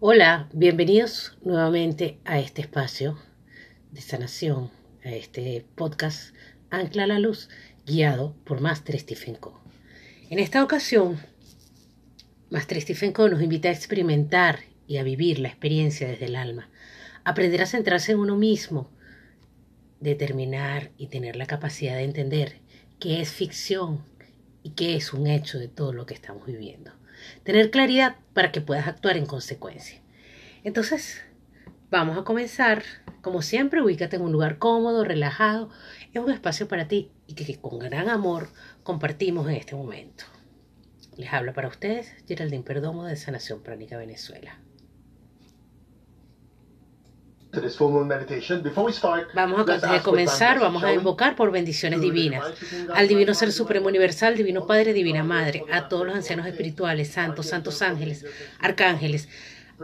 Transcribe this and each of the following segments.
Hola, bienvenidos nuevamente a este espacio de sanación, a este podcast Ancla la Luz, guiado por Master Stephen Co. En esta ocasión, Master Stephen Co nos invita a experimentar y a vivir la experiencia desde el alma, aprender a centrarse en uno mismo, determinar y tener la capacidad de entender qué es ficción y qué es un hecho de todo lo que estamos viviendo. Tener claridad para que puedas actuar en consecuencia. Entonces, vamos a comenzar. Como siempre, ubícate en un lugar cómodo, relajado. Es un espacio para ti y que con gran amor compartimos en este momento. Les habla para ustedes Geraldine Perdomo de Sanación Pránica Venezuela. Vamos a, antes de comenzar, vamos a invocar por bendiciones divinas. Al Divino Ser Supremo Universal, Divino Padre, Divina Madre, a todos los ancianos espirituales, santos, santos ángeles, arcángeles,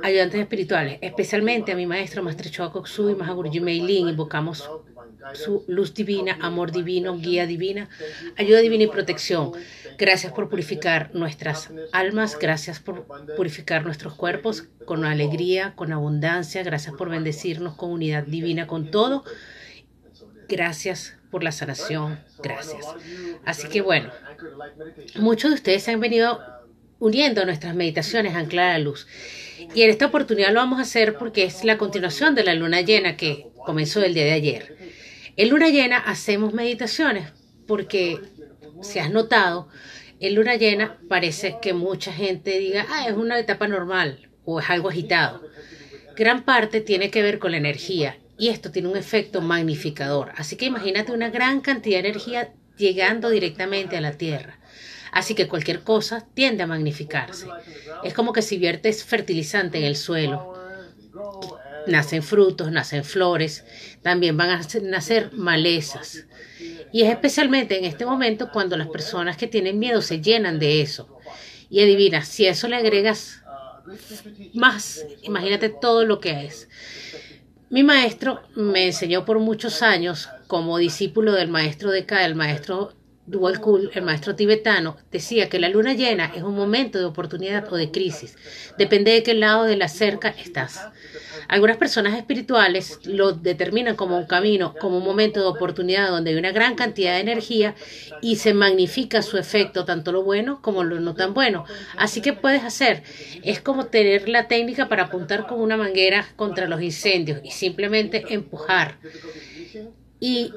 ayudantes espirituales, especialmente a mi maestro Maestro Choa y Mahagurji Meilin, invocamos su luz divina, amor divino, guía divina, ayuda divina y protección. Gracias por purificar nuestras almas, gracias por purificar nuestros cuerpos con alegría, con abundancia, gracias por bendecirnos con unidad divina con todo. Gracias por la sanación, gracias. Así que bueno, muchos de ustedes se han venido uniendo a nuestras meditaciones anclar la luz. Y en esta oportunidad lo vamos a hacer porque es la continuación de la luna llena que comenzó el día de ayer. En luna llena hacemos meditaciones porque, si has notado, en luna llena parece que mucha gente diga, ah, es una etapa normal o es algo agitado. Gran parte tiene que ver con la energía y esto tiene un efecto magnificador. Así que imagínate una gran cantidad de energía llegando directamente a la Tierra. Así que cualquier cosa tiende a magnificarse. Es como que si viertes fertilizante en el suelo nacen frutos, nacen flores, también van a nacer malezas. Y es especialmente en este momento cuando las personas que tienen miedo se llenan de eso. Y adivina, si a eso le agregas más, imagínate todo lo que es. Mi maestro me enseñó por muchos años como discípulo del maestro de Ka, el maestro Dual Kul, el maestro tibetano, decía que la luna llena es un momento de oportunidad o de crisis. Depende de qué lado de la cerca estás. Algunas personas espirituales lo determinan como un camino, como un momento de oportunidad donde hay una gran cantidad de energía y se magnifica su efecto, tanto lo bueno como lo no tan bueno. Así que puedes hacer, es como tener la técnica para apuntar con una manguera contra los incendios y simplemente empujar. Y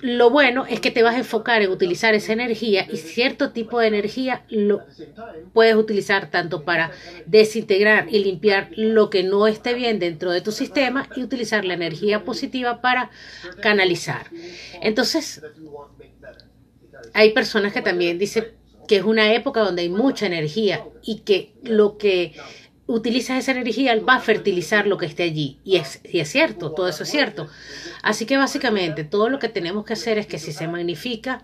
lo bueno es que te vas a enfocar en utilizar esa energía y cierto tipo de energía lo puedes utilizar tanto para desintegrar y limpiar lo que no esté bien dentro de tu sistema y utilizar la energía positiva para canalizar. Entonces, hay personas que también dicen que es una época donde hay mucha energía y que lo que utilizas esa energía, va a fertilizar lo que esté allí. Y es, y es cierto, todo eso es cierto. Así que básicamente todo lo que tenemos que hacer es que si se magnifica,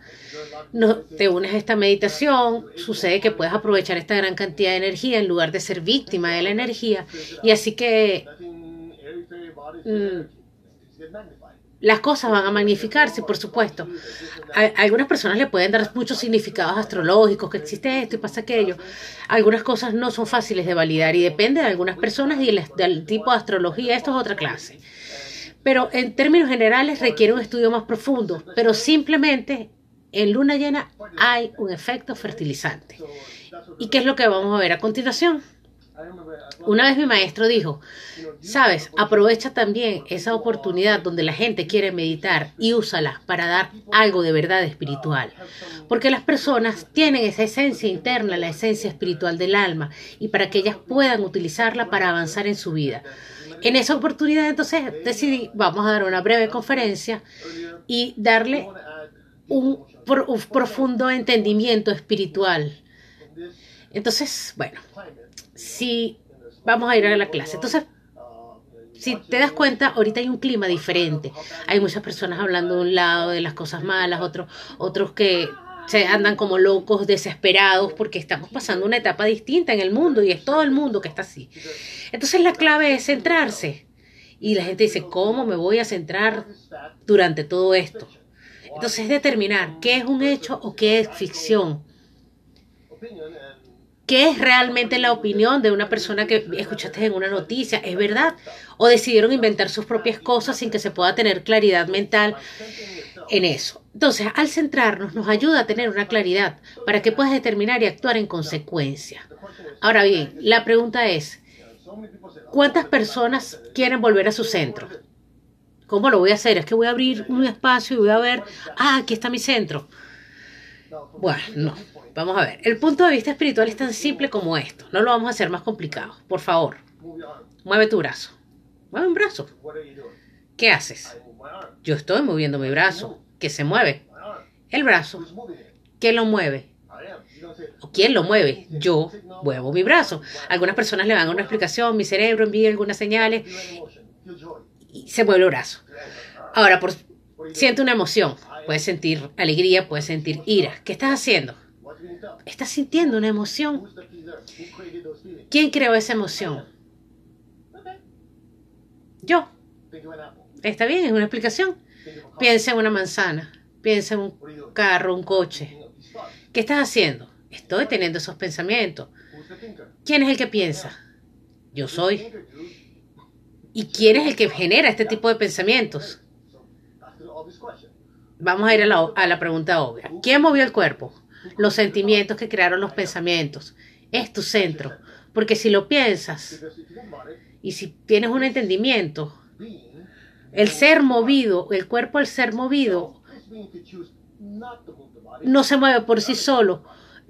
no, te unes a esta meditación, sucede que puedes aprovechar esta gran cantidad de energía en lugar de ser víctima de la energía. Y así que... Mm, las cosas van a magnificarse, por supuesto. A, algunas personas le pueden dar muchos significados astrológicos, que existe esto y pasa aquello. Algunas cosas no son fáciles de validar y depende de algunas personas y del tipo de astrología. Esto es otra clase. Pero en términos generales requiere un estudio más profundo. Pero simplemente en luna llena hay un efecto fertilizante. ¿Y qué es lo que vamos a ver a continuación? Una vez mi maestro dijo, sabes, aprovecha también esa oportunidad donde la gente quiere meditar y úsala para dar algo de verdad espiritual. Porque las personas tienen esa esencia interna, la esencia espiritual del alma, y para que ellas puedan utilizarla para avanzar en su vida. En esa oportunidad entonces decidí, vamos a dar una breve conferencia y darle un, un profundo entendimiento espiritual. Entonces, bueno, si vamos a ir a la clase. Entonces, si te das cuenta, ahorita hay un clima diferente. Hay muchas personas hablando de un lado de las cosas malas, otros, otros que se andan como locos, desesperados, porque estamos pasando una etapa distinta en el mundo y es todo el mundo que está así. Entonces la clave es centrarse. Y la gente dice, ¿cómo me voy a centrar durante todo esto? Entonces es determinar qué es un hecho o qué es ficción. ¿Qué es realmente la opinión de una persona que escuchaste en una noticia? ¿Es verdad? ¿O decidieron inventar sus propias cosas sin que se pueda tener claridad mental en eso? Entonces, al centrarnos nos ayuda a tener una claridad para que puedas determinar y actuar en consecuencia. Ahora bien, la pregunta es, ¿cuántas personas quieren volver a su centro? ¿Cómo lo voy a hacer? Es que voy a abrir un espacio y voy a ver, ah, aquí está mi centro. Bueno, no. Vamos a ver. El punto de vista espiritual es tan simple como esto. No lo vamos a hacer más complicado. Por favor, mueve tu brazo. Mueve un brazo. ¿Qué haces? Yo estoy moviendo mi brazo. ¿Qué se mueve? El brazo. ¿Qué lo mueve? ¿O quién lo mueve? Yo muevo mi brazo. Algunas personas le dan una explicación, mi cerebro envía algunas señales y se mueve el brazo. Ahora, por, siente una emoción. Puedes sentir alegría, puedes sentir ira. ¿Qué estás haciendo? Estás sintiendo una emoción. ¿Quién creó esa emoción? Yo. Está bien, es una explicación. Piensa en una manzana, piensa en un carro, un coche. ¿Qué estás haciendo? Estoy teniendo esos pensamientos. ¿Quién es el que piensa? Yo soy. ¿Y quién es el que genera este tipo de pensamientos? Vamos a ir a la, a la pregunta obvia. ¿Quién movió el cuerpo? Los sentimientos que crearon los pensamientos. Es tu centro. Porque si lo piensas y si tienes un entendimiento, el ser movido, el cuerpo al ser movido, no se mueve por sí solo.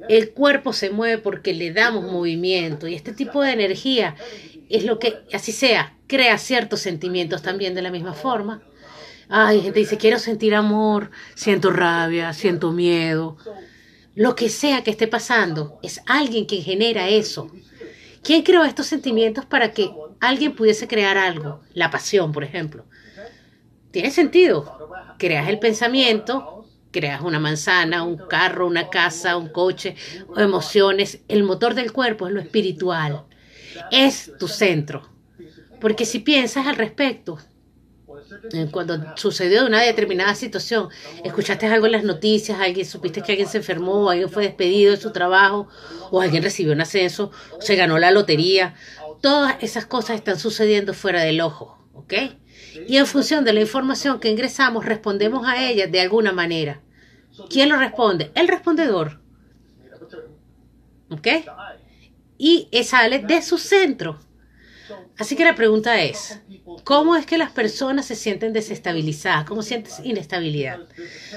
El cuerpo se mueve porque le damos movimiento. Y este tipo de energía es lo que, así sea, crea ciertos sentimientos también de la misma forma. Ay, gente dice, quiero sentir amor, siento rabia, siento miedo. Lo que sea que esté pasando, es alguien que genera eso. ¿Quién creó estos sentimientos para que alguien pudiese crear algo? La pasión, por ejemplo. Tiene sentido. Creas el pensamiento, creas una manzana, un carro, una casa, un coche, emociones. El motor del cuerpo es lo espiritual es tu centro. Porque si piensas al respecto, cuando sucedió una determinada situación, escuchaste algo en las noticias, alguien supiste que alguien se enfermó, alguien fue despedido de su trabajo, o alguien recibió un ascenso, se ganó la lotería, todas esas cosas están sucediendo fuera del ojo, ¿ok? Y en función de la información que ingresamos, respondemos a ellas de alguna manera. ¿Quién lo responde? El respondedor. ¿Ok? y sale de su centro. Así que la pregunta es, ¿cómo es que las personas se sienten desestabilizadas? ¿Cómo sientes inestabilidad?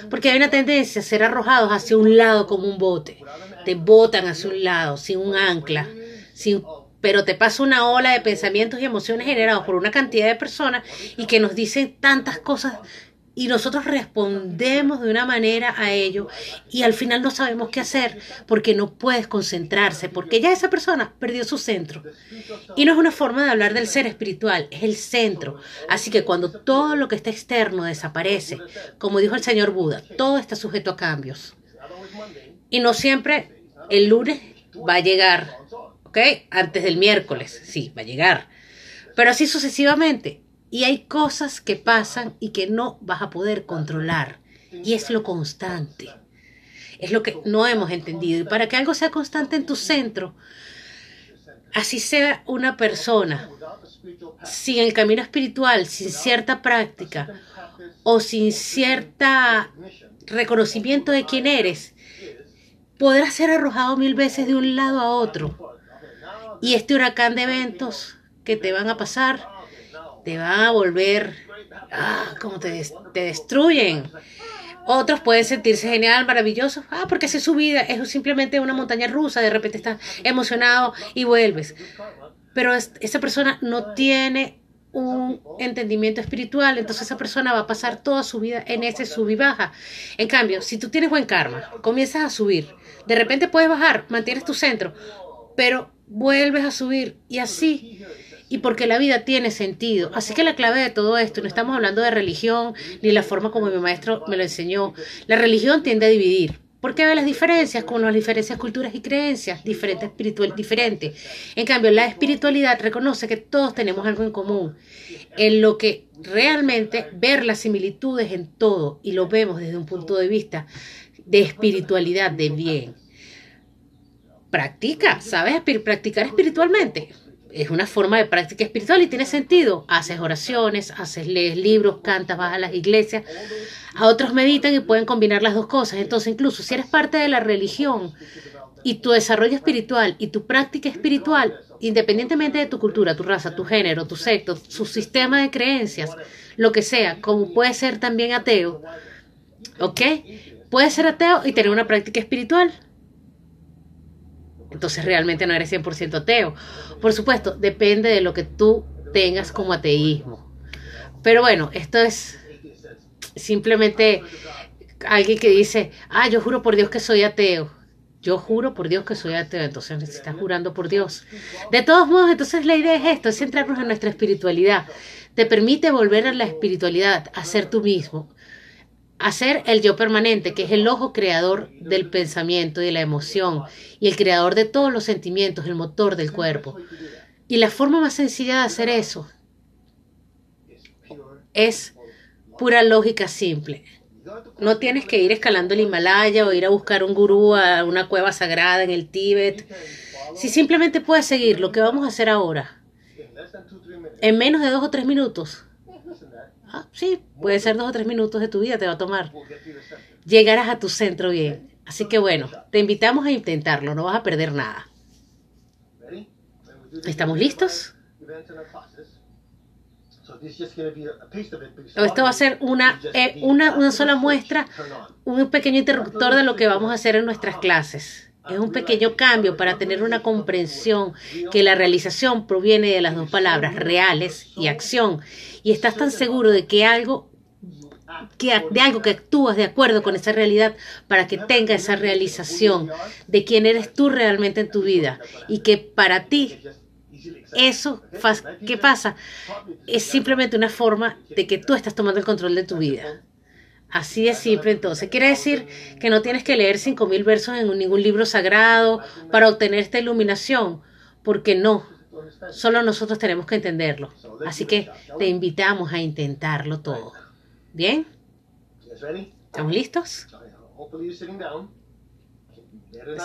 Porque hay una tendencia a ser arrojados hacia un lado como un bote. Te botan hacia un lado, sin un ancla, sin, pero te pasa una ola de pensamientos y emociones generados por una cantidad de personas y que nos dicen tantas cosas y nosotros respondemos de una manera a ello y al final no sabemos qué hacer porque no puedes concentrarse, porque ya esa persona perdió su centro. Y no es una forma de hablar del ser espiritual, es el centro. Así que cuando todo lo que está externo desaparece, como dijo el señor Buda, todo está sujeto a cambios. Y no siempre el lunes va a llegar, ¿ok? Antes del miércoles, sí, va a llegar. Pero así sucesivamente. Y hay cosas que pasan y que no vas a poder controlar. Y es lo constante. Es lo que no hemos entendido. Y para que algo sea constante en tu centro, así sea una persona, sin el camino espiritual, sin cierta práctica o sin cierta reconocimiento de quién eres, podrás ser arrojado mil veces de un lado a otro. Y este huracán de eventos que te van a pasar te van a volver, ah, como te, te destruyen. Otros pueden sentirse genial, maravilloso, ah, porque es su vida, es simplemente una montaña rusa, de repente estás emocionado y vuelves. Pero esa persona no tiene un entendimiento espiritual, entonces esa persona va a pasar toda su vida en ese sub y baja. En cambio, si tú tienes buen karma, comienzas a subir, de repente puedes bajar, mantienes tu centro, pero vuelves a subir y así y porque la vida tiene sentido. Así que la clave de todo esto, no estamos hablando de religión ni la forma como mi maestro me lo enseñó. La religión tiende a dividir. ¿Por qué ve las diferencias? Con las diferencias culturas y creencias, diferente espiritual, diferente. En cambio, la espiritualidad reconoce que todos tenemos algo en común, en lo que realmente ver las similitudes en todo y lo vemos desde un punto de vista de espiritualidad, de bien practica, ¿sabes? Practicar espiritualmente. Es una forma de práctica espiritual y tiene sentido. Haces oraciones, haces lees libros, cantas, vas a las iglesias. A otros meditan y pueden combinar las dos cosas. Entonces, incluso si eres parte de la religión y tu desarrollo espiritual y tu práctica espiritual, independientemente de tu cultura, tu raza, tu género, tu secto, su sistema de creencias, lo que sea, como puede ser también ateo, ¿ok? Puedes ser ateo y tener una práctica espiritual. Entonces realmente no eres 100% ateo. Por supuesto, depende de lo que tú tengas como ateísmo. Pero bueno, esto es simplemente alguien que dice, ah, yo juro por Dios que soy ateo. Yo juro por Dios que soy ateo, entonces estás jurando por Dios. De todos modos, entonces la idea es esto, es centrarnos en nuestra espiritualidad. Te permite volver a la espiritualidad, a ser tú mismo, hacer el yo permanente, que es el ojo creador del pensamiento y de la emoción, y el creador de todos los sentimientos, el motor del cuerpo. Y la forma más sencilla de hacer eso es pura lógica simple. No tienes que ir escalando el Himalaya o ir a buscar un gurú a una cueva sagrada en el Tíbet. Si simplemente puedes seguir lo que vamos a hacer ahora, en menos de dos o tres minutos, Ah, sí, puede ser dos o tres minutos de tu vida, te va a tomar. Llegarás a tu centro bien. Así que bueno, te invitamos a intentarlo, no vas a perder nada. ¿Estamos listos? Esto va a ser una, eh, una, una sola muestra, un pequeño interruptor de lo que vamos a hacer en nuestras clases. Es un pequeño cambio para tener una comprensión que la realización proviene de las dos palabras reales y acción. Y estás tan seguro de que algo que, de algo que actúas de acuerdo con esa realidad para que tenga esa realización de quién eres tú realmente en tu vida y que para ti eso ¿qué pasa? Es simplemente una forma de que tú estás tomando el control de tu vida. Así de simple, entonces. Quiere decir que no tienes que leer 5.000 versos en ningún libro sagrado para obtener esta iluminación, porque no. Solo nosotros tenemos que entenderlo. Así que te invitamos a intentarlo todo. ¿Bien? ¿Estamos listos?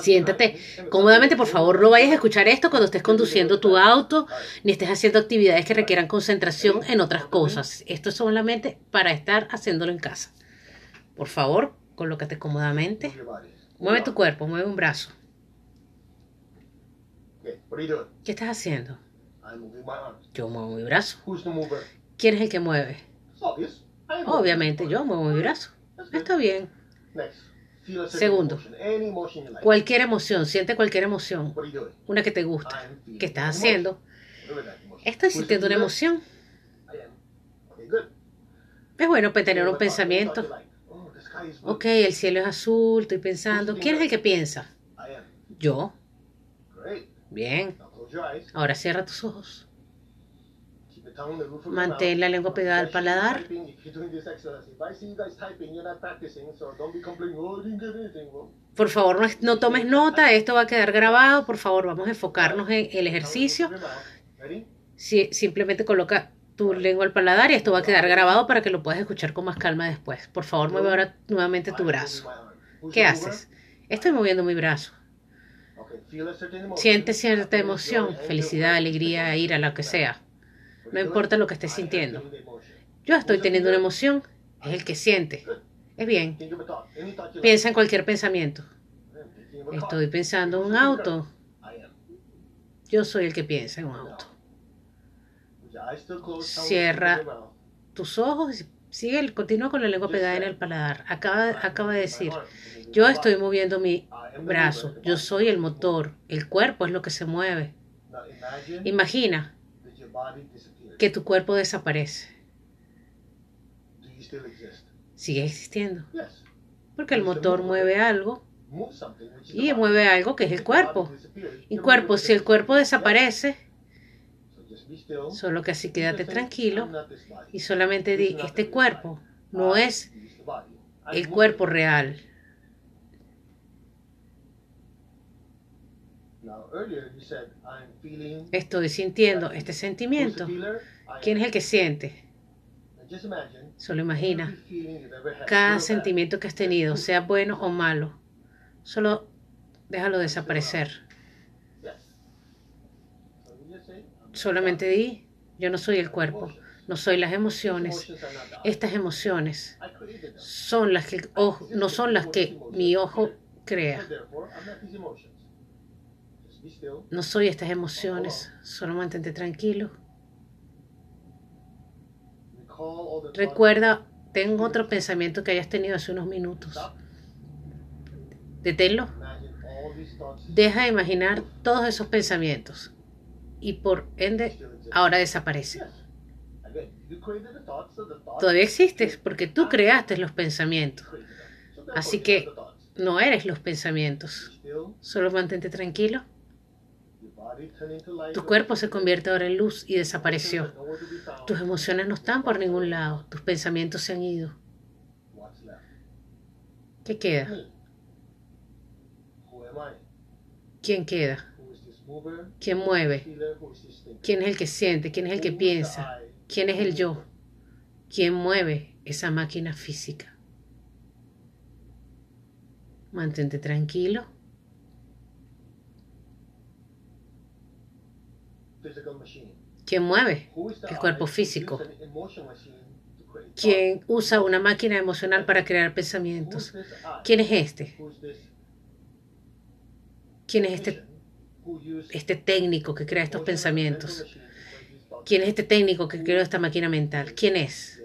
Siéntate cómodamente, por favor, no vayas a escuchar esto cuando estés conduciendo tu auto, ni estés haciendo actividades que requieran concentración en otras cosas. Esto es solamente para estar haciéndolo en casa. Por favor, colócate cómodamente. Mueve tu cuerpo, mueve un brazo. ¿Qué estás haciendo? Yo muevo mi brazo. ¿Quién es el que mueve? Obviamente, yo muevo mi brazo. Está bien. Segundo, cualquier emoción, siente cualquier emoción, una que te gusta. ¿Qué estás haciendo? Estoy sintiendo una emoción. Es bueno tener un pensamiento. Ok, el cielo es azul, estoy pensando. ¿Quién es el que piensa? Yo. Bien. Ahora cierra tus ojos. Mantén la lengua pegada al paladar. Por favor, no, tomes nota, esto va a quedar grabado. Por favor, vamos a enfocarnos en el ejercicio. simplemente coloca tu lengua al paladar y esto va a quedar grabado para que lo puedas escuchar con más calma después. Por favor, mueve ahora nuevamente tu brazo. ¿Qué haces? Estoy moviendo mi brazo. Siente cierta emoción, felicidad, alegría, ira, lo que sea. No importa lo que estés sintiendo. Yo estoy teniendo una emoción, es el que siente. Es bien. Piensa en cualquier pensamiento. Estoy pensando en un auto. Yo soy el que piensa en un auto. Cierra tus ojos y sigue, continúa con la lengua pegada en el paladar. Acaba, acaba de decir, yo estoy moviendo mi brazo, yo soy el motor, el cuerpo es lo que se mueve. Imagina que tu cuerpo desaparece. Sigue existiendo. Porque el motor mueve algo y mueve algo que es el cuerpo. Y cuerpo, si el cuerpo desaparece, Solo que así quédate tranquilo y solamente di, este cuerpo no es el cuerpo real. Estoy sintiendo este sentimiento. ¿Quién es el que siente? Solo imagina cada sentimiento que has tenido, sea bueno o malo. Solo déjalo desaparecer. Solamente di, yo no soy el cuerpo, no soy las emociones. Estas emociones son las que no son las que mi ojo crea. No soy estas emociones, solo mantente tranquilo. Recuerda, tengo otro pensamiento que hayas tenido hace unos minutos. Deténlo. Deja de imaginar todos esos pensamientos y por ende ahora desaparece. Todavía existes porque tú creaste los pensamientos. Así que no eres los pensamientos. Solo mantente tranquilo. Tu cuerpo se convierte ahora en luz y desapareció. Tus emociones no están por ningún lado. Tus pensamientos se han ido. ¿Qué queda? ¿Quién queda? ¿Quién mueve? ¿Quién es el que siente? ¿Quién es el que piensa? ¿Quién es el yo? ¿Quién mueve esa máquina física? Mantente tranquilo. ¿Quién mueve el cuerpo físico? ¿Quién usa una máquina emocional para crear pensamientos? ¿Quién es este? ¿Quién es este, este técnico que crea estos pensamientos? ¿Quién es este técnico que creó esta máquina mental? ¿Quién es?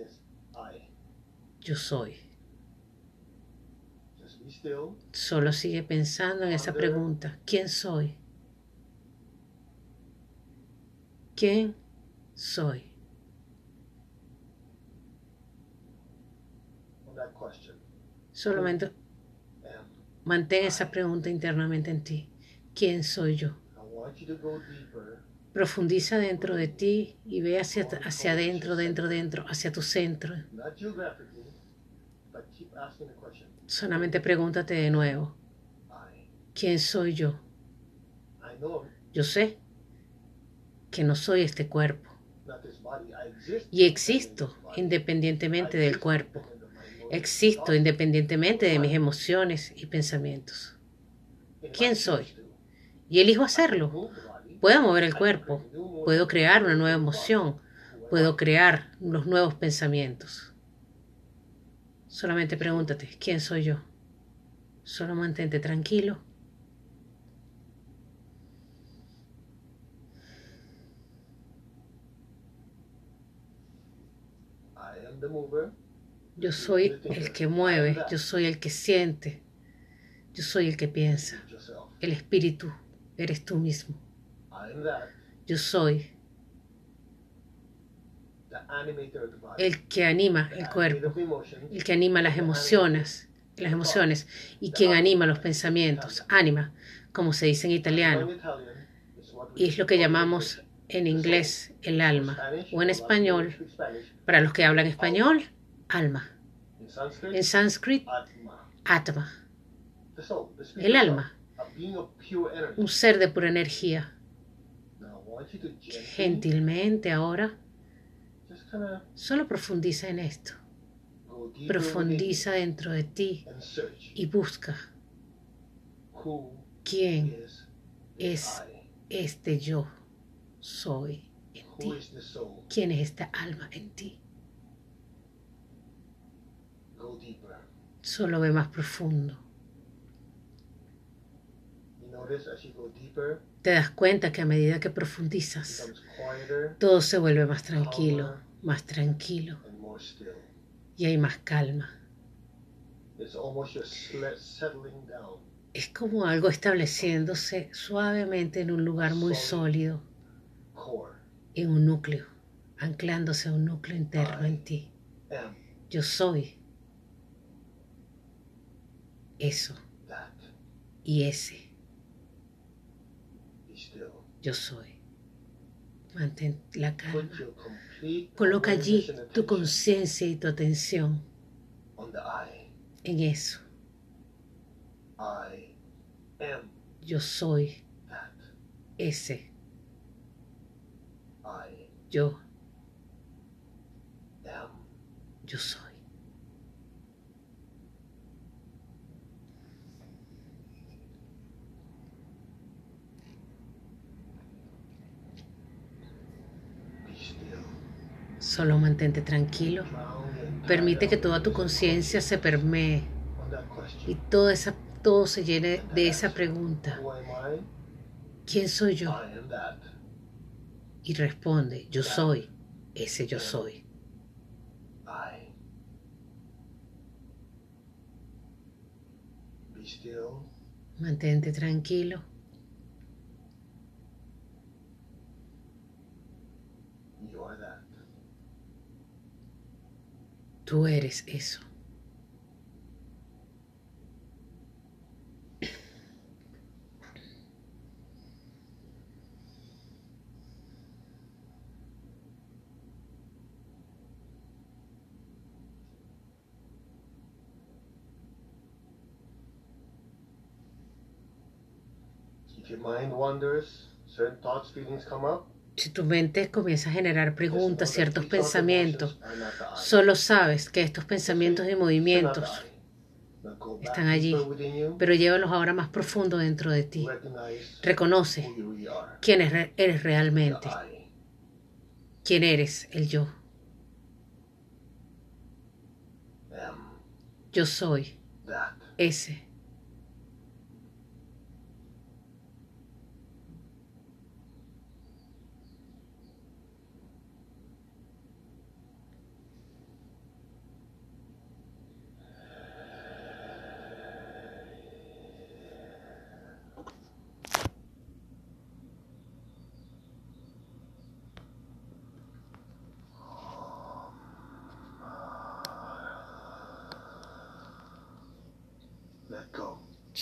Yo soy. Solo sigue pensando en esa pregunta. ¿Quién soy? ¿Quién soy? Solamente mantén esa pregunta internamente en ti. ¿Quién soy yo? Profundiza dentro de ti y ve hacia, hacia adentro, dentro, dentro, hacia tu centro. Solamente pregúntate de nuevo. ¿Quién soy yo? Yo sé que no soy este cuerpo. Y existo independientemente del cuerpo. Existo independientemente de mis emociones y pensamientos. ¿Quién soy? Y elijo hacerlo. Puedo mover el cuerpo. Puedo crear una nueva emoción. Puedo crear los nuevos pensamientos. Solamente pregúntate, ¿quién soy yo? Solo mantente tranquilo Yo soy el que mueve, yo soy el que siente, yo soy el que piensa. El espíritu eres tú mismo. Yo soy el que anima el cuerpo, el que anima las emociones, las emociones y quien anima los pensamientos, anima, como se dice en italiano. Y es lo que llamamos en inglés el alma o en español, para los que hablan español, alma. En sánscrito, atma. El alma. Un ser de pura energía. Gentilmente ahora, solo profundiza en esto. Profundiza dentro de ti y busca quién es este yo soy en ti? ¿Quién es esta alma en ti? Solo ve más profundo. Te das cuenta que a medida que profundizas, todo se vuelve más tranquilo, más tranquilo. Y hay más calma. Es como algo estableciéndose suavemente en un lugar muy sólido en un núcleo, anclándose a un núcleo interno en ti. Yo soy eso y ese. Yo soy. Mantén la calma. Coloca allí tu conciencia y tu atención en eso. Yo soy ese yo, yo soy. Solo mantente tranquilo. Permite que toda tu conciencia se permee y toda esa, todo se llene de esa pregunta. ¿Quién soy yo? Y responde, yo soy ese yo soy. Mantente tranquilo. Tú eres eso. If your mind wanders, certain thoughts, feelings come up, Si tu mente comienza a generar preguntas, ciertos pensamientos, solo sabes que estos pensamientos y movimientos están allí, pero llévalos ahora más profundo dentro de ti. Reconoce quién eres realmente, quién eres el yo. Yo soy ese.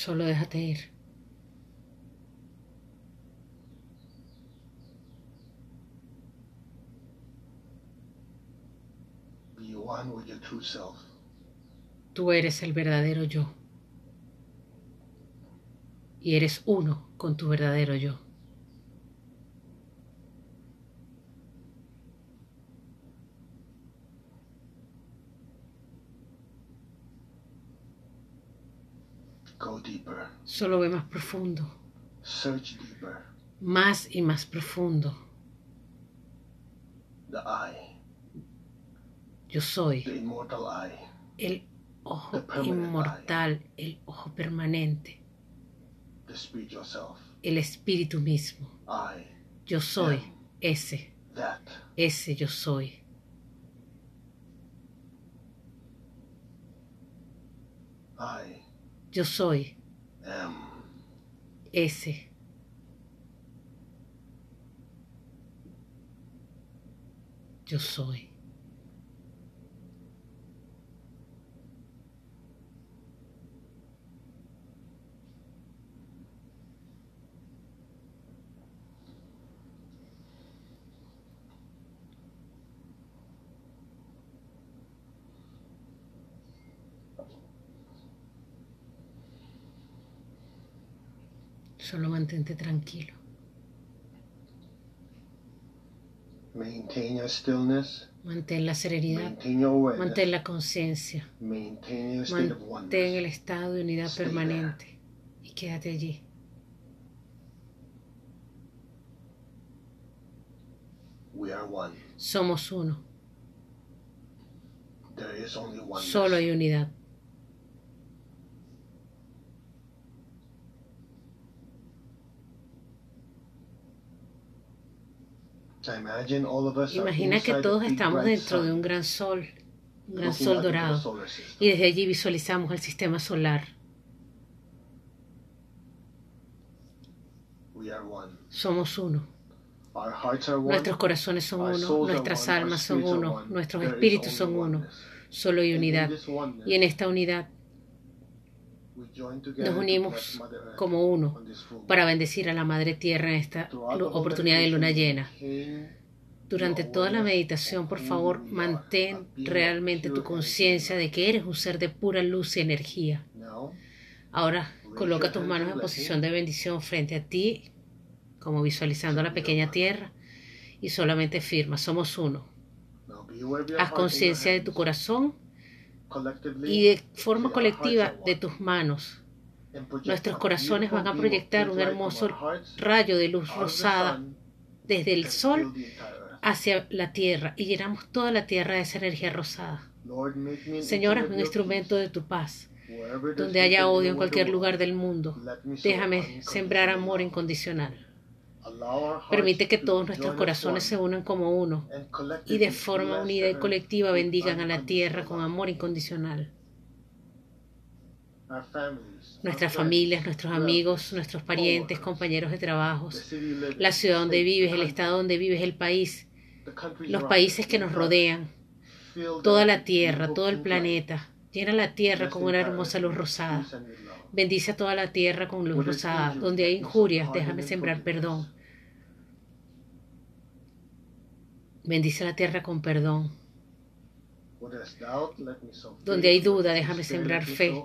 Solo déjate ir. Tú eres el verdadero yo. Y eres uno con tu verdadero yo. Solo ve más profundo. Más y más profundo. Yo soy el ojo inmortal, el ojo permanente, el espíritu mismo. Yo soy ese, ese yo soy. Yo soy ese. Yo soy. Solo mantente tranquilo. Mantén la serenidad. Mantén la conciencia. Mantén el estado de unidad permanente. Y quédate allí. Somos uno. Solo hay unidad. Imagina que todos estamos dentro de un gran sol, un gran sol dorado, y desde allí visualizamos el sistema solar. Somos uno. Nuestros corazones son uno, nuestras almas son uno, nuestros espíritus son uno. Solo hay unidad. Y en esta unidad nos unimos como uno para bendecir a la Madre Tierra en esta oportunidad de luna llena. Durante toda la meditación, por favor, mantén realmente tu conciencia de que eres un ser de pura luz y energía. Ahora, coloca tus manos en posición de bendición frente a ti, como visualizando la pequeña tierra, y solamente firma, somos uno. Haz conciencia de tu corazón y de forma colectiva de tus manos. Nuestros corazones van a proyectar un hermoso rayo de luz rosada desde el sol hacia la tierra y llenamos toda la tierra de esa energía rosada. Señor, hazme un instrumento de tu paz. Donde haya odio en cualquier lugar del mundo, déjame sembrar amor incondicional. Permite que todos nuestros corazones se unan como uno y de forma unida y colectiva bendigan a la tierra con amor incondicional. Nuestras familias, nuestros amigos, nuestros parientes, compañeros de trabajos, la ciudad donde vives, el estado donde vives, el país, los países que nos rodean, toda la tierra, todo el planeta. Llena la tierra con una hermosa luz rosada. Bendice a toda la tierra con luz rosada. Donde hay injurias, déjame sembrar perdón. Bendice la tierra con perdón. Donde hay duda, déjame sembrar fe.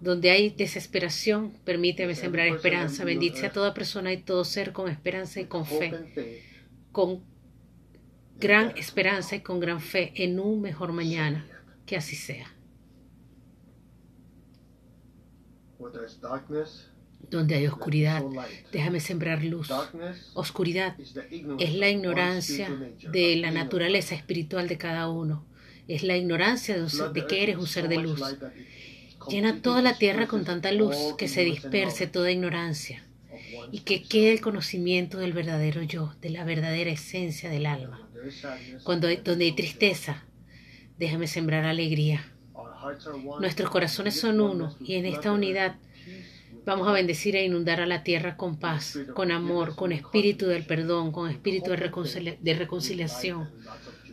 Donde hay desesperación, permíteme sembrar esperanza. Bendice a toda persona y todo ser con esperanza y con fe. Con gran esperanza y con gran fe en un mejor mañana. Que así sea. Donde hay oscuridad, déjame sembrar luz. Oscuridad es la ignorancia de la naturaleza espiritual de cada uno. Es la ignorancia de, que eres un ser de luz. Llena toda la tierra con tanta luz que se disperse toda ignorancia y que quede el conocimiento del verdadero yo, de la verdadera esencia del alma. Cuando donde hay tristeza, déjame sembrar alegría. Nuestros corazones son uno y en esta unidad vamos a bendecir e inundar a la tierra con paz, con amor, con espíritu del perdón, con espíritu de, reconciliación,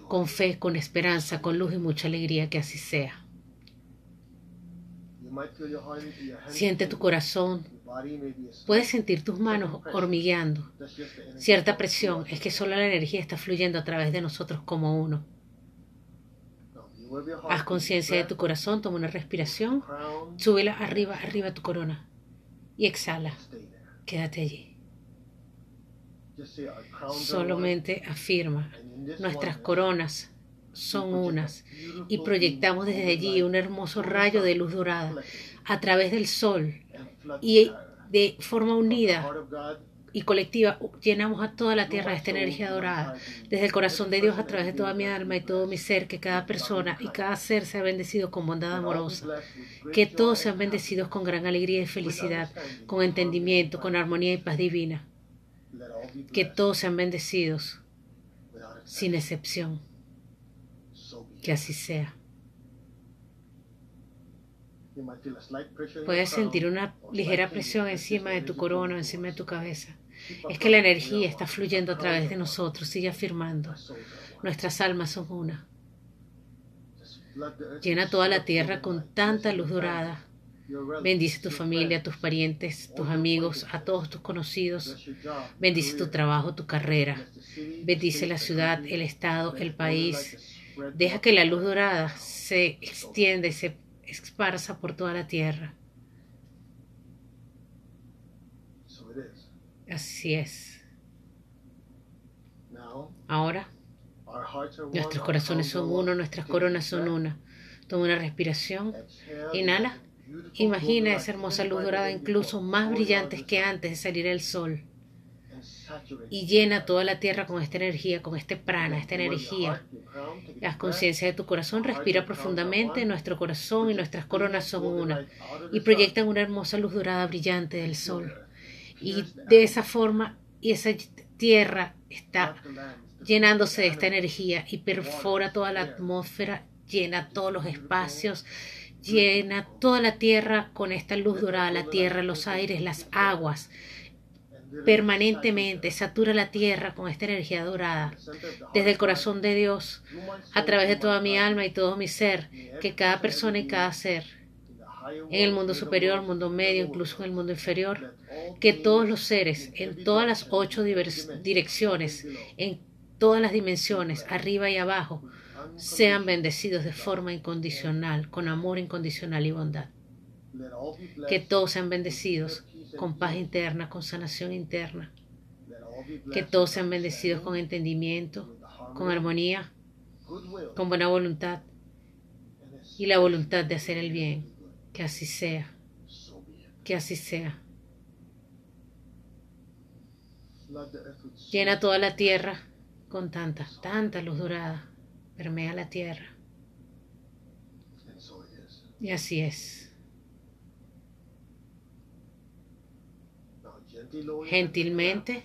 con fe, con esperanza, con luz y mucha alegría, que así sea. Siente tu corazón. Puedes sentir tus manos hormigueando. Cierta presión es que solo la energía está fluyendo a través de nosotros como uno. Haz conciencia de tu corazón, toma una respiración, súbela arriba, arriba tu corona y exhala. Quédate allí. Solamente afirma, nuestras coronas son unas y proyectamos desde allí un hermoso rayo de luz dorada a través del sol y de forma unida y colectiva llenamos a toda la tierra de esta energía dorada, desde el corazón de Dios a través de toda mi alma y todo mi ser, que cada persona y cada ser sea bendecido con bondad amorosa, que todos sean bendecidos con gran alegría y felicidad, con entendimiento, con armonía y paz divina, que todos sean bendecidos sin excepción, que así sea. Puedes sentir una ligera presión encima de tu corona, encima de tu cabeza. Es que la energía está fluyendo a través de nosotros, sigue afirmando. Nuestras almas son una. Llena toda la tierra con tanta luz dorada. Bendice tu familia, tus parientes, tus amigos, a todos tus conocidos. Bendice tu trabajo, tu carrera. Bendice la ciudad, el estado, el país. Deja que la luz dorada se extienda y se esparza por toda la tierra. Así es. Ahora, nuestros corazones son uno, nuestras coronas son una. Toma una respiración. Inhala. Imagina esa hermosa luz dorada, incluso más brillantes que antes de salir el sol y llena toda la tierra con esta energía, con este prana, esta energía. La conciencia de tu corazón respira profundamente, nuestro corazón y nuestras coronas son una y proyectan una hermosa luz dorada brillante del sol. Y de esa forma, y esa tierra está llenándose de esta energía y perfora toda la atmósfera, llena todos los espacios, llena toda la tierra con esta luz dorada, la tierra, los aires, las aguas. Permanentemente, satura la tierra con esta energía dorada, desde el corazón de Dios, a través de toda mi alma y todo mi ser, que cada persona y cada ser, en el mundo superior, mundo medio, incluso en el mundo inferior, que todos los seres, en todas las ocho direcciones, en todas las dimensiones, arriba y abajo, sean bendecidos de forma incondicional, con amor incondicional y bondad. Que todos sean bendecidos con paz interna, con sanación interna. Que todos sean bendecidos con entendimiento, con armonía, con buena voluntad y la voluntad de hacer el bien. Que así sea. Que así sea. Llena toda la tierra con tanta, tanta luz dorada, permea la tierra. Y así es. Gentilmente,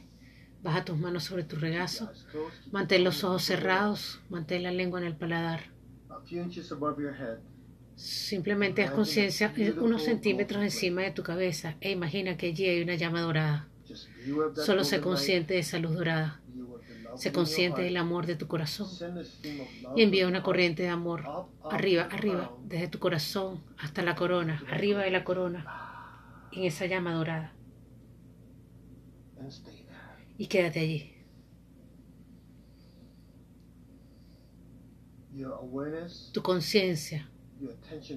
baja tus manos sobre tu regazo, mantén los ojos cerrados, mantén la lengua en el paladar. Simplemente haz conciencia unos centímetros encima de tu cabeza e imagina que allí hay una llama dorada. Solo sé consciente de esa luz dorada. Sé consciente del amor de tu corazón y envía una corriente de amor arriba, arriba, desde tu corazón hasta la corona, arriba de la corona, en esa llama dorada. Y quédate allí. Tu conciencia,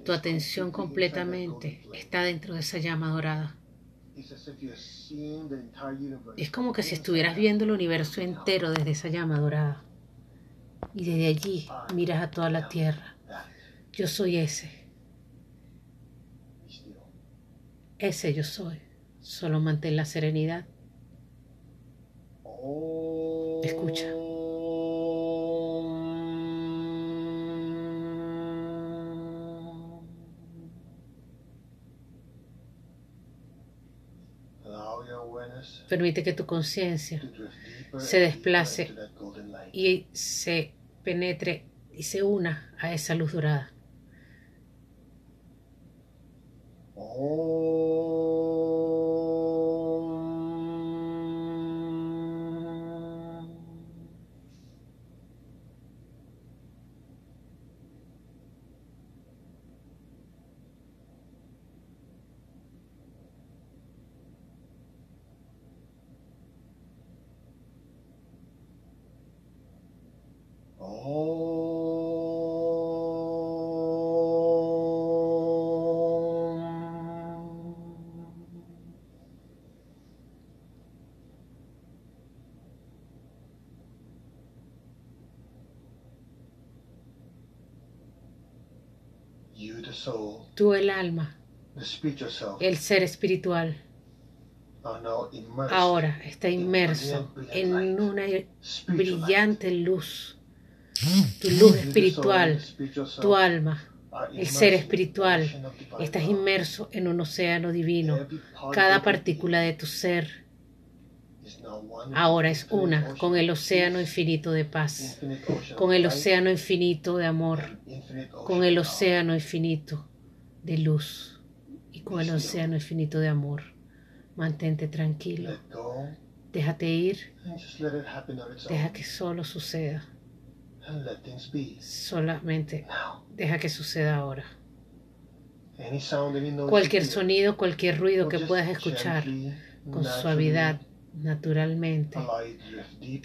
tu atención completamente está dentro de esa llama dorada. Es como que si estuvieras viendo el universo entero desde esa llama dorada. Y desde allí miras a toda la tierra. Yo soy ese. Ese yo soy. Solo mantén la serenidad. Escucha. Permite que tu conciencia se desplace y se penetre y se una a esa luz dorada. Tú el alma, el ser espiritual, ahora está inmerso en una brillante luz. Tu luz espiritual, tu alma, el ser espiritual, estás inmerso en un océano divino. Cada partícula de tu ser ahora es una con el océano infinito de paz, con el océano infinito de amor, con el océano infinito de luz y con el océano infinito de amor. Mantente tranquilo. Déjate ir. Deja que solo suceda. Solamente deja que suceda ahora. Cualquier sonido, cualquier ruido que puedas escuchar con suavidad, naturalmente,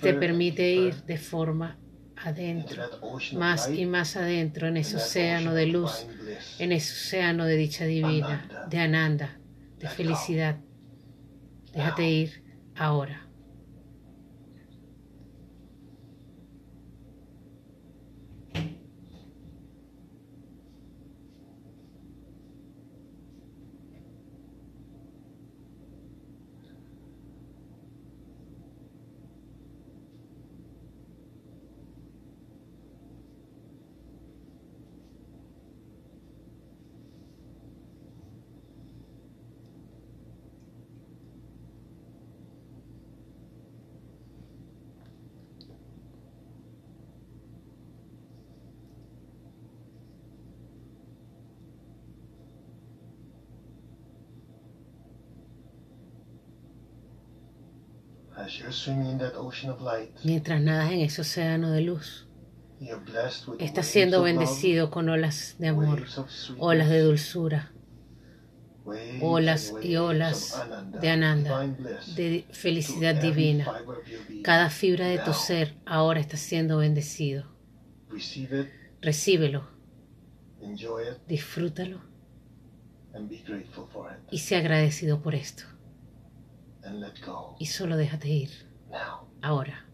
te permite ir de forma adentro, más y más adentro, en ese océano de luz, en ese océano de dicha divina, de ananda, de felicidad. Déjate ir ahora. Mientras nadas en ese océano de luz, estás siendo bendecido con olas de amor, olas de dulzura, olas y olas de ananda, de felicidad divina. Cada fibra de tu ser ahora está siendo bendecido. Recíbelo, disfrútalo y sé agradecido por esto. Y solo déjate ir. Ahora.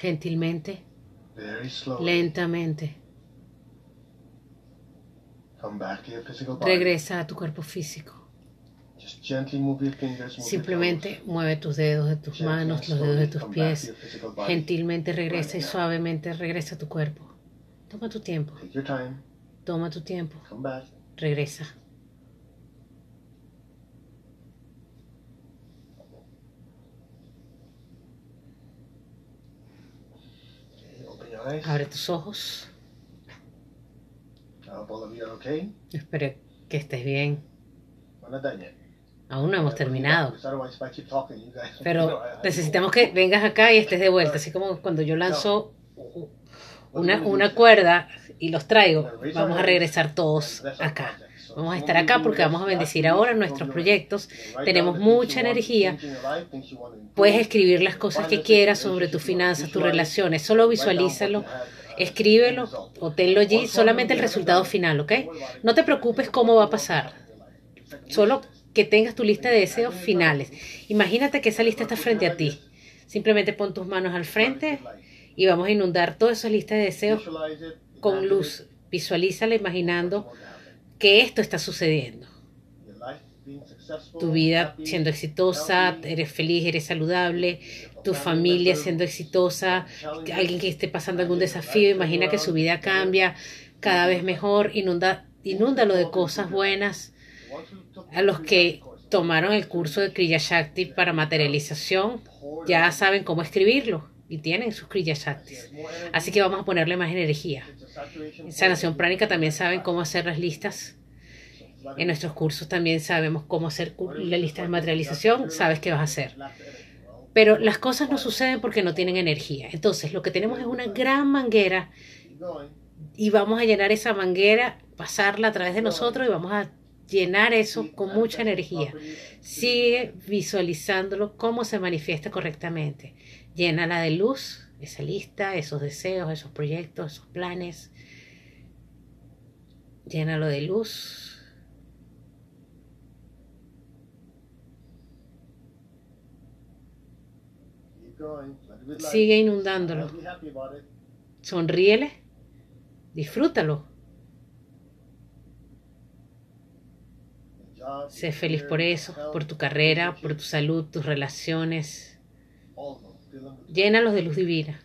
Gentilmente, lentamente. Regresa a tu cuerpo físico. Simplemente mueve tus dedos de tus manos, los dedos de tus pies. Gentilmente regresa y suavemente regresa a tu cuerpo. Toma tu tiempo. Toma tu tiempo. Regresa. Abre tus ojos. Espero que estés bien. Aún no hemos terminado. Pero necesitamos que vengas acá y estés de vuelta. Así como cuando yo lanzo una, una cuerda y los traigo, vamos a regresar todos acá. Vamos a estar acá porque vamos a bendecir ahora nuestros proyectos. Tenemos mucha energía. Puedes escribir las cosas que quieras sobre tus finanzas, tus relaciones. Solo visualízalo, escríbelo o tenlo allí. Solamente el resultado final, ¿ok? No te preocupes cómo va a pasar. Solo que tengas tu lista de deseos finales. Imagínate que esa lista está frente a ti. Simplemente pon tus manos al frente y vamos a inundar toda esa lista de deseos con luz. Visualízala imaginando que esto está sucediendo. Tu vida siendo exitosa, eres feliz, eres saludable, tu familia siendo exitosa, alguien que esté pasando algún desafío, imagina que su vida cambia cada vez mejor, inunda, inúndalo de cosas buenas. A los que tomaron el curso de Kriya Shakti para materialización, ya saben cómo escribirlo y tienen sus Kriya Shaktis. Así que vamos a ponerle más energía. En sanación pránica también saben cómo hacer las listas. En nuestros cursos también sabemos cómo hacer la lista de materialización, sabes qué vas a hacer. Pero las cosas no suceden porque no tienen energía. Entonces, lo que tenemos es una gran manguera y vamos a llenar esa manguera, pasarla a través de nosotros y vamos a llenar eso con mucha energía. Sigue visualizándolo cómo se manifiesta correctamente. Llénala de luz, esa lista, esos deseos, esos proyectos, esos planes. Llénalo de luz. Sigue inundándolo. Sonríele. Disfrútalo. Sé feliz por eso, por tu carrera, por tu salud, tus relaciones. Llénalos de luz divina.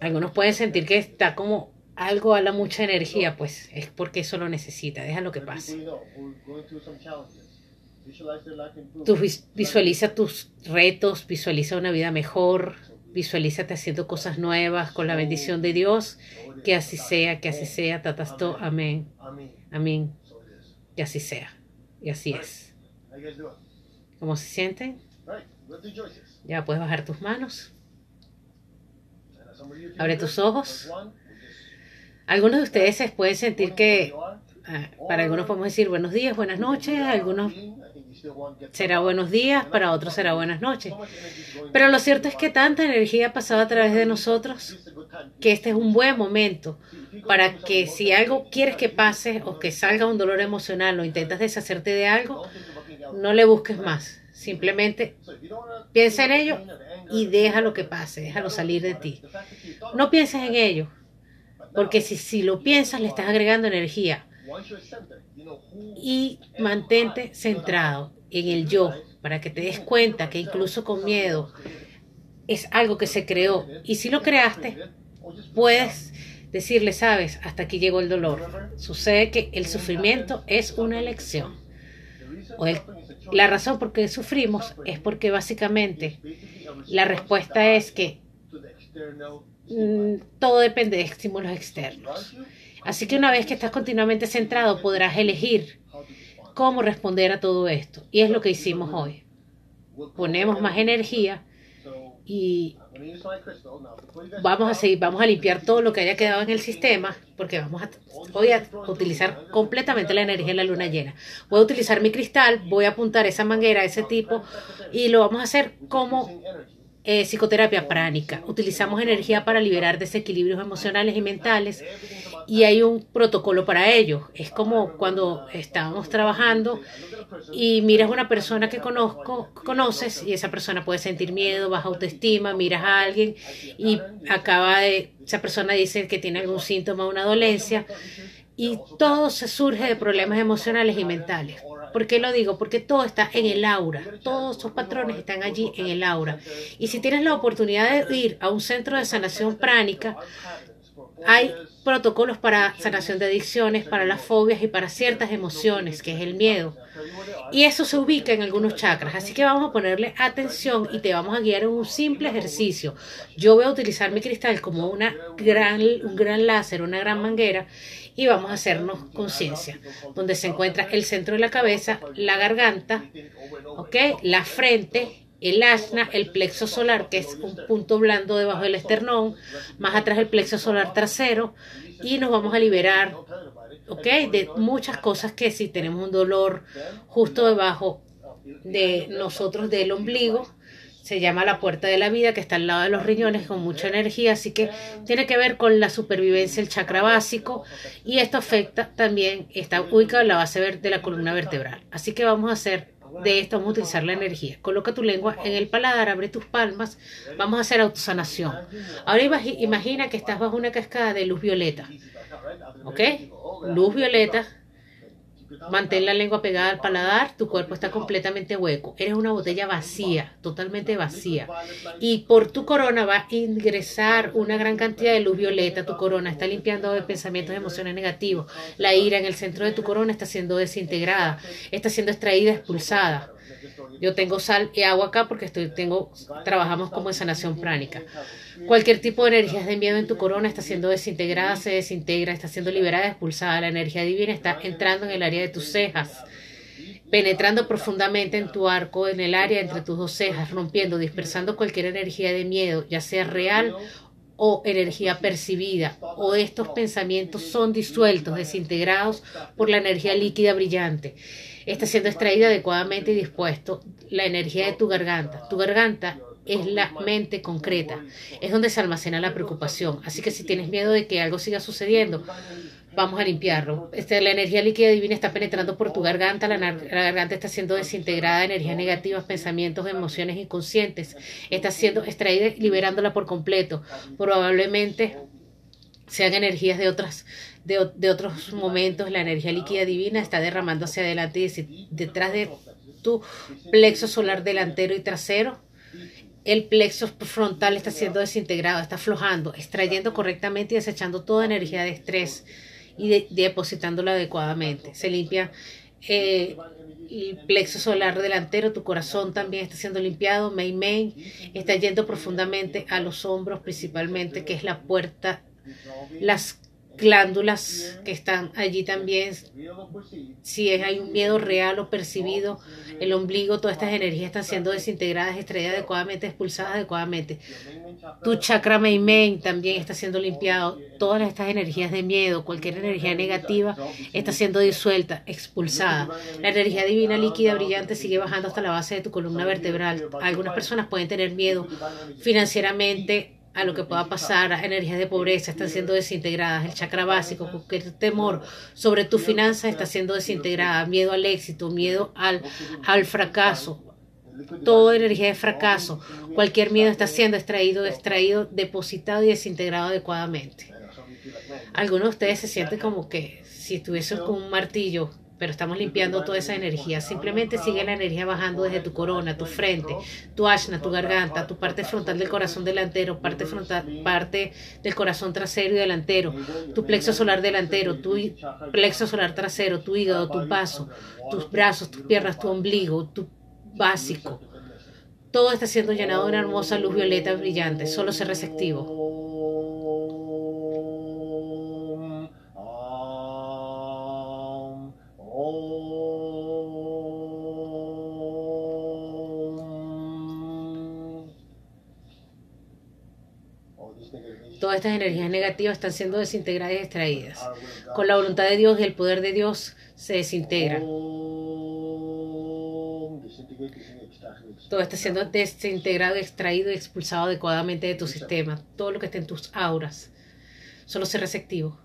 Algunos pueden sentir que está como algo a la mucha energía, pues es porque eso lo necesita. Deja lo que pase. Tú visualiza tus retos, visualiza una vida mejor, visualízate haciendo cosas nuevas con la bendición de Dios. Que así sea, que así sea, tatasto. Amén. Amén. Que así sea. Y así es. ¿Cómo se sienten? Ya puedes bajar tus manos. Abre tus ojos. Algunos de ustedes pueden sentir que, ah, para algunos podemos decir buenos días, buenas noches, algunos será buenos días, para otros será buenas noches. Pero lo cierto es que tanta energía ha pasado a través de nosotros que este es un buen momento para que si algo quieres que pase o que salga un dolor emocional o intentas deshacerte de algo, no le busques más. Simplemente piensa en ello y deja lo que pase, déjalo salir de ti. No pienses en ello, porque si, si lo piensas, le estás agregando energía. Y mantente centrado en el yo, para que te des cuenta que incluso con miedo es algo que se creó. Y si lo creaste, puedes decirle, sabes, hasta aquí llegó el dolor. Sucede que el sufrimiento es una elección. O la razón por qué sufrimos es porque básicamente la respuesta es que Mm, todo depende de estímulos externos. Así que una vez que estás continuamente centrado, podrás elegir cómo responder a todo esto. Y es lo que hicimos hoy. Ponemos más energía y vamos a seguir, vamos a limpiar todo lo que haya quedado en el sistema, porque vamos a, voy a utilizar completamente la energía de la luna llena. Voy a utilizar mi cristal, voy a apuntar esa manguera, ese tipo, y lo vamos a hacer como eh, psicoterapia pránica. Utilizamos energía para liberar desequilibrios emocionales y mentales y hay un protocolo para ello. Es como cuando estábamos trabajando y miras a una persona que conozco, conoces y esa persona puede sentir miedo, baja autoestima, miras a alguien y acaba de, esa persona dice que tiene algún síntoma, una dolencia y todo se surge de problemas emocionales y mentales. ¿Por qué lo digo? Porque todo está en el aura. Todos esos patrones están allí en el aura. Y si tienes la oportunidad de ir a un centro de sanación pránica, hay protocolos para sanación de adicciones, para las fobias y para ciertas emociones, que es el miedo. Y eso se ubica en algunos chakras. Así que vamos a ponerle atención y te vamos a guiar en un simple ejercicio. Yo voy a utilizar mi cristal como una gran, un gran láser, una gran manguera y vamos a hacernos conciencia, donde se encuentra el centro de la cabeza, la garganta, ¿ok? La frente, el asna, el plexo solar, que es un punto blando debajo del esternón, más atrás el plexo solar trasero, y nos vamos a liberar, ¿ok? De muchas cosas que si tenemos un dolor justo debajo de nosotros del ombligo, se llama la puerta de la vida, que está al lado de los riñones con mucha energía, así que tiene que ver con la supervivencia, el chakra básico, y esto afecta también, está ubicado en la base de la columna vertebral. Así que vamos a hacer de esto, vamos a utilizar la energía. Coloca tu lengua en el paladar, abre tus palmas, vamos a hacer autosanación. Ahora imagina que estás bajo una cascada de luz violeta, ¿ok? Luz violeta Mantén la lengua pegada al paladar, tu cuerpo está completamente hueco. Eres una botella vacía, totalmente vacía. Y por tu corona va a ingresar una gran cantidad de luz violeta. Tu corona está limpiando de pensamientos y emociones negativos. La ira en el centro de tu corona está siendo desintegrada, está siendo extraída, expulsada. Yo tengo sal y agua acá porque estoy, tengo, trabajamos como en sanación pránica. Cualquier tipo de energía de miedo en tu corona está siendo desintegrada, se desintegra, está siendo liberada, expulsada. La energía divina está entrando en el área de tus cejas, penetrando profundamente en tu arco, en el área entre tus dos cejas, rompiendo, dispersando cualquier energía de miedo, ya sea real o energía percibida, o estos pensamientos son disueltos, desintegrados por la energía líquida brillante. Está siendo extraída adecuadamente y dispuesto la energía de tu garganta. Tu garganta es la mente concreta, es donde se almacena la preocupación. Así que si tienes miedo de que algo siga sucediendo, vamos a limpiarlo. Este, la energía líquida divina está penetrando por tu garganta, la, garganta está siendo desintegrada, energías negativas, pensamientos, emociones inconscientes, está siendo extraída, liberándola por completo. Probablemente sean energías de otras de, de otros momentos, la energía líquida divina está derramándose adelante y detrás de tu plexo solar delantero y trasero el plexo frontal está siendo desintegrado, está aflojando, extrayendo correctamente y desechando toda energía de estrés y depositándola adecuadamente. Se limpia eh, el plexo solar delantero, tu corazón también está siendo limpiado, Mei Mei está yendo profundamente a los hombros principalmente, que es la puerta, las glándulas que están allí también, si hay un miedo real o percibido, el ombligo, todas estas energías están siendo desintegradas, extraídas adecuadamente, expulsadas adecuadamente. Tu chakra Meimen también está siendo limpiado. Todas estas energías de miedo, cualquier energía negativa está siendo disuelta, expulsada. La energía divina líquida brillante sigue bajando hasta la base de tu columna vertebral. Algunas personas pueden tener miedo financieramente a lo que pueda pasar, las energías de pobreza están siendo desintegradas, el chakra básico, cualquier temor sobre tu finanzas está siendo desintegrada, miedo al éxito, miedo al, al fracaso, toda energía de fracaso, cualquier miedo está siendo extraído, extraído, depositado y desintegrado adecuadamente. Algunos de ustedes se sienten como que si estuviesen con un martillo pero estamos limpiando toda esa energía. Simplemente sigue la energía bajando desde tu corona, tu frente, tu ashna, tu garganta, tu parte frontal del corazón delantero, parte frontal, parte del corazón trasero y delantero, tu plexo solar delantero, tu plexo solar trasero, tu hígado, tu vaso, tus brazos, tus piernas, tu ombligo, tu básico. Todo está siendo llenado de una hermosa luz violeta brillante. Solo ser receptivo. Todas estas energías negativas están siendo desintegradas y extraídas. Con la voluntad de Dios y el poder de Dios se desintegran. todo esté siendo desintegrado, extraído y expulsado adecuadamente de tu sistema. Todo lo que esté en tus auras. Solo ser receptivo.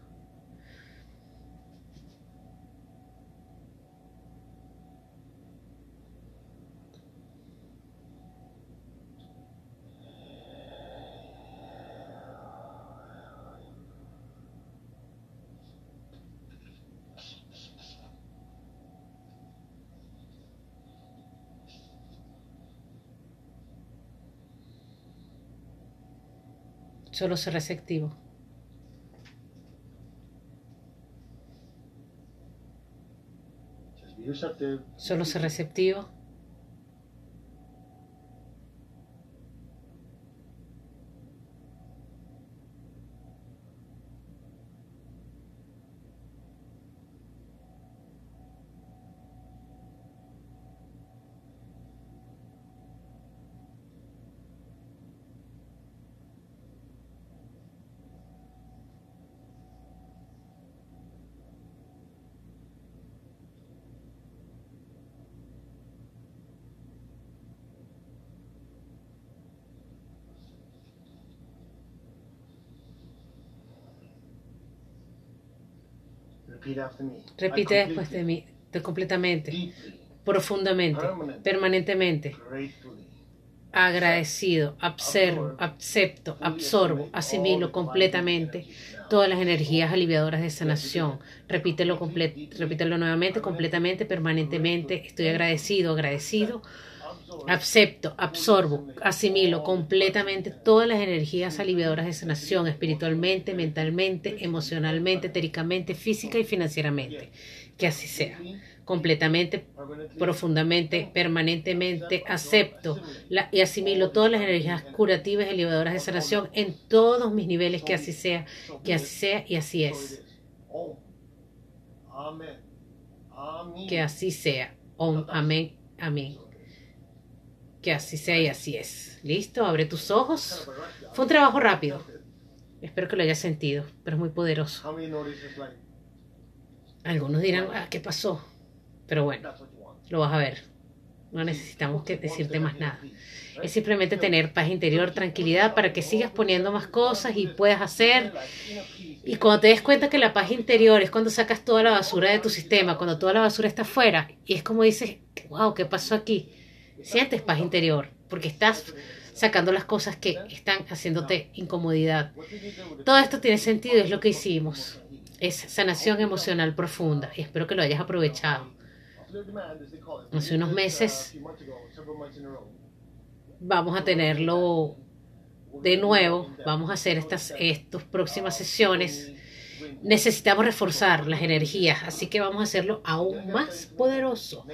Solo ser receptivo. Solo ser receptivo. Repite después de mí, completamente, profundamente, permanentemente. Agradecido, observo, acepto, absorbo, asimilo completamente todas las energías aliviadoras de sanación. Repítelo, repítelo nuevamente, completamente, permanentemente. Estoy agradecido, agradecido Acepto, absorbo, asimilo completamente todas las energías aliviadoras de sanación, espiritualmente, mentalmente, emocionalmente, etéricamente, física y financieramente. Que así sea. Completamente, profundamente, permanentemente, acepto y asimilo todas las energías curativas y aliviadoras de sanación en todos mis niveles. Que así sea, que así sea y así es. Que así sea. amén, amén. Que así sea y así es. ¿Listo? Abre tus ojos. Fue un trabajo rápido. Espero que lo hayas sentido, pero es muy poderoso. Algunos dirán, ah, ¿qué pasó? Pero bueno, lo vas a ver. No necesitamos que decirte más nada. Es simplemente tener paz interior, tranquilidad para que sigas poniendo más cosas y puedas hacer. Y cuando te des cuenta que la paz interior es cuando sacas toda la basura de tu sistema, cuando toda la basura está afuera, y es como dices, wow, ¿qué pasó aquí? Sientes paz interior, porque estás sacando las cosas que están haciéndote incomodidad. Todo esto tiene sentido, es lo que hicimos. Es sanación emocional profunda y espero que lo hayas aprovechado. Hace unos meses vamos a tenerlo de nuevo, vamos a hacer estas, estas próximas sesiones necesitamos reforzar las energías, así que vamos a hacerlo aún más poderoso.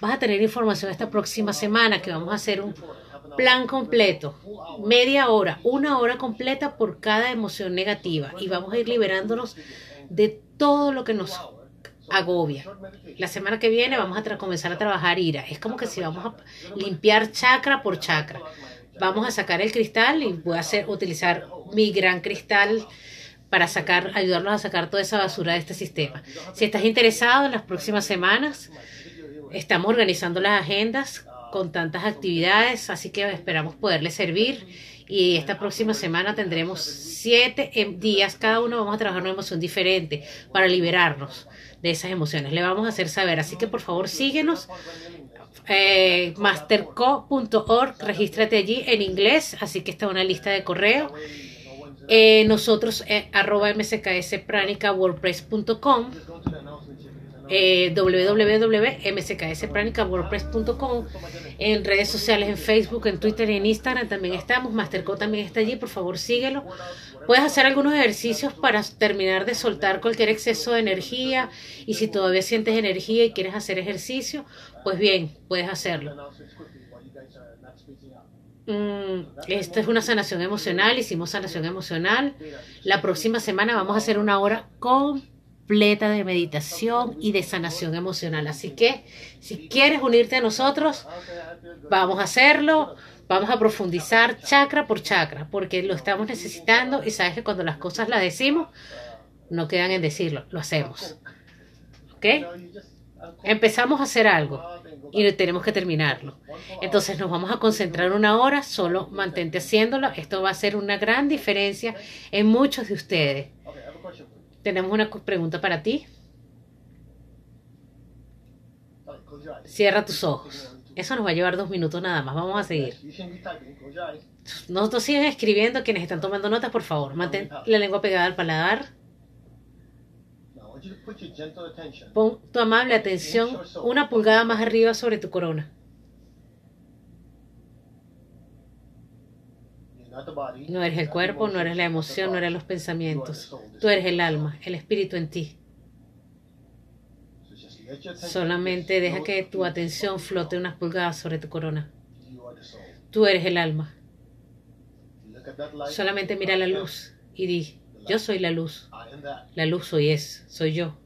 Vas a tener información esta próxima semana que vamos a hacer un plan completo, media hora, una hora completa por cada emoción negativa y vamos a ir liberándonos de todo lo que nos agobia. La semana que viene vamos a comenzar a trabajar ira. Es como que si vamos a limpiar chakra por chakra. Vamos a sacar el cristal y voy a hacer, utilizar mi gran cristal para sacar, ayudarlos a sacar toda esa basura de este sistema. Si estás interesado en las próximas semanas, estamos organizando las agendas con tantas actividades, así que esperamos poderles servir. Y esta próxima semana tendremos siete em, días, cada uno vamos a trabajar una emoción diferente para liberarnos de esas emociones. Le vamos a hacer saber, así que por favor síguenos. Eh, masterco.org, regístrate allí en inglés, así que está una lista de correo eh, nosotros, eh, arroba eh, en redes sociales, en Facebook, en Twitter y en Instagram también estamos. Masterco también está allí, por favor síguelo. Puedes hacer algunos ejercicios para terminar de soltar cualquier exceso de energía y si todavía sientes energía y quieres hacer ejercicio, pues bien, puedes hacerlo. Mm, esta es una sanación emocional, hicimos sanación emocional. La próxima semana vamos a hacer una hora completa de meditación y de sanación emocional. Así que si quieres unirte a nosotros, vamos a hacerlo. Vamos a profundizar chakra por chakra, porque lo estamos necesitando y sabes que cuando las cosas las decimos, no quedan en decirlo, lo hacemos. ¿Ok? Empezamos a hacer algo y tenemos que terminarlo. Entonces nos vamos a concentrar una hora, solo mantente haciéndolo. Esto va a hacer una gran diferencia en muchos de ustedes. Tenemos una pregunta para ti. Cierra tus ojos. Eso nos va a llevar dos minutos nada más. Vamos a seguir. Nosotros siguen escribiendo. Quienes están tomando notas, por favor, mantén la lengua pegada al paladar. Pon tu amable atención una pulgada más arriba sobre tu corona. No eres el cuerpo, no eres la emoción, no eres los pensamientos. Tú eres el alma, el espíritu en ti. Solamente deja que tu atención flote unas pulgadas sobre tu corona. Tú eres el alma. Solamente mira la luz y di, yo soy la luz. La luz soy eso, soy yo.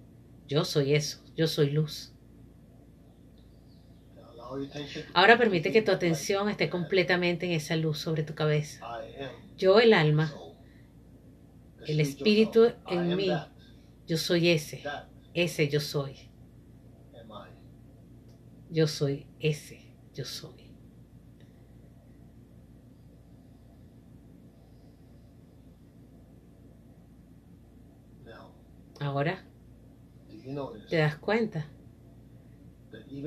Yo soy eso, yo soy luz. Ahora permite que tu atención esté completamente en esa luz sobre tu cabeza. Yo el alma, el espíritu en mí, yo soy ese, ese yo soy. Yo soy ese, yo soy. Ahora, ¿te das cuenta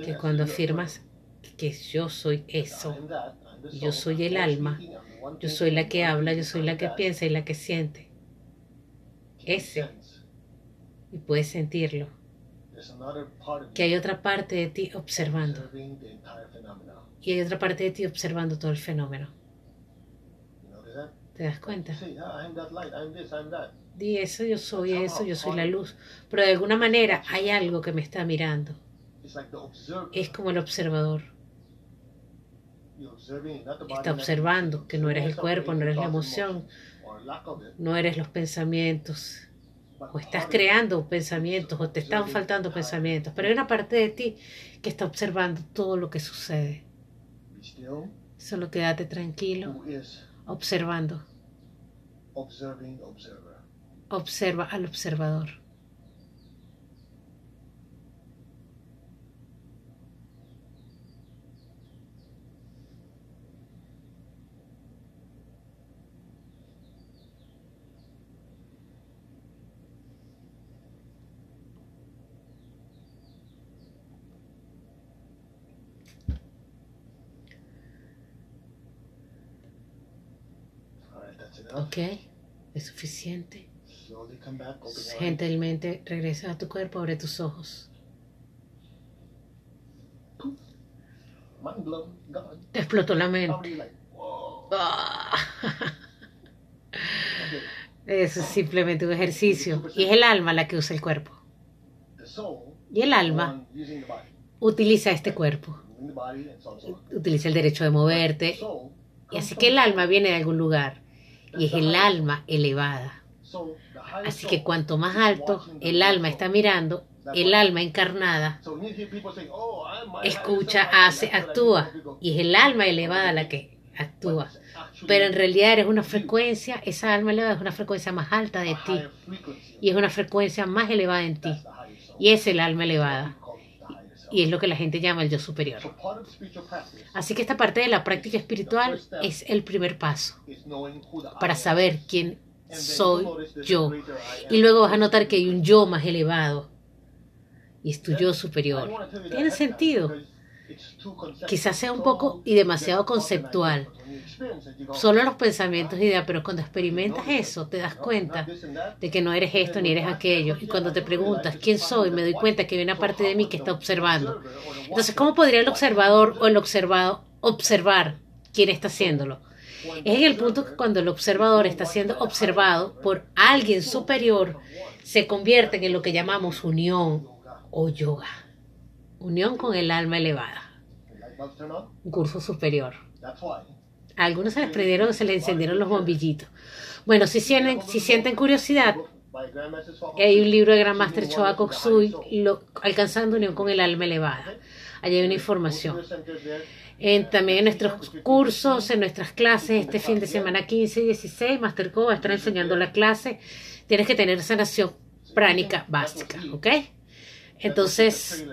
que cuando afirmas que yo soy eso, yo soy el alma, yo soy la que habla, yo soy la que piensa y la que siente? Ese. Y puedes sentirlo. Que hay otra parte de ti observando. Y hay otra parte de ti observando todo el fenómeno. ¿Te das cuenta? Di eso, yo soy eso, yo soy la luz. Pero de alguna manera hay algo que me está mirando. Es como el observador. Está observando que no eres el cuerpo, no eres la emoción, no eres los pensamientos. O estás creando pensamientos o te están faltando pensamientos. Pero hay una parte de ti que está observando todo lo que sucede. Solo quédate tranquilo, observando. Observa al observador. Ok, es suficiente. Gentilmente regresa a tu cuerpo, abre tus ojos. Te explotó la mente. Ah. Eso es simplemente un ejercicio. Y es el alma la que usa el cuerpo. Y el alma utiliza este cuerpo. Utiliza el derecho de moverte. Y así que el alma viene de algún lugar. Y es el alma elevada. Así que cuanto más alto el alma está mirando, el alma encarnada escucha, hace, actúa. Y es el alma elevada la que actúa. Pero en realidad eres una frecuencia, esa alma elevada es una frecuencia más alta de ti. Y es una frecuencia más elevada en ti. Y es el alma elevada. Y es lo que la gente llama el yo superior. Así que esta parte de la práctica espiritual es el primer paso para saber quién soy yo. Y luego vas a notar que hay un yo más elevado. Y es tu yo superior. Tiene sentido. Quizás sea un poco y demasiado conceptual. Solo los pensamientos y ideas, pero cuando experimentas eso, te das cuenta de que no eres esto ni eres aquello. Y cuando te preguntas quién soy, me doy cuenta que hay una parte de mí que está observando. Entonces, ¿cómo podría el observador o el observado observar quién está haciéndolo? Es en el punto que cuando el observador está siendo observado por alguien superior, se convierte en lo que llamamos unión o yoga. Unión con el alma elevada. Un curso superior. A algunos se les prendieron, se les encendieron los bombillitos. Bueno, si sienten, si sienten curiosidad, hay un libro de Gran Master Choa Koksui, Alcanzando Unión con el Alma Elevada. Allí hay una información también en nuestros cursos, en nuestras clases, este fin de semana 15 y 16, Masterco va a estar enseñando la clase. Tienes que tener sanación pránica básica, ¿ok? Entonces,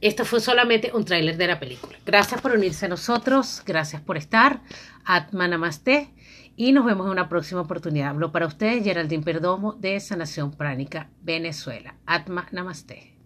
Esto fue solamente un tráiler de la película. Gracias por unirse a nosotros, gracias por estar. Atma Namaste y nos vemos en una próxima oportunidad. Hablo para ustedes Geraldine Perdomo de Sanación Pránica, Venezuela. Atma Namaste.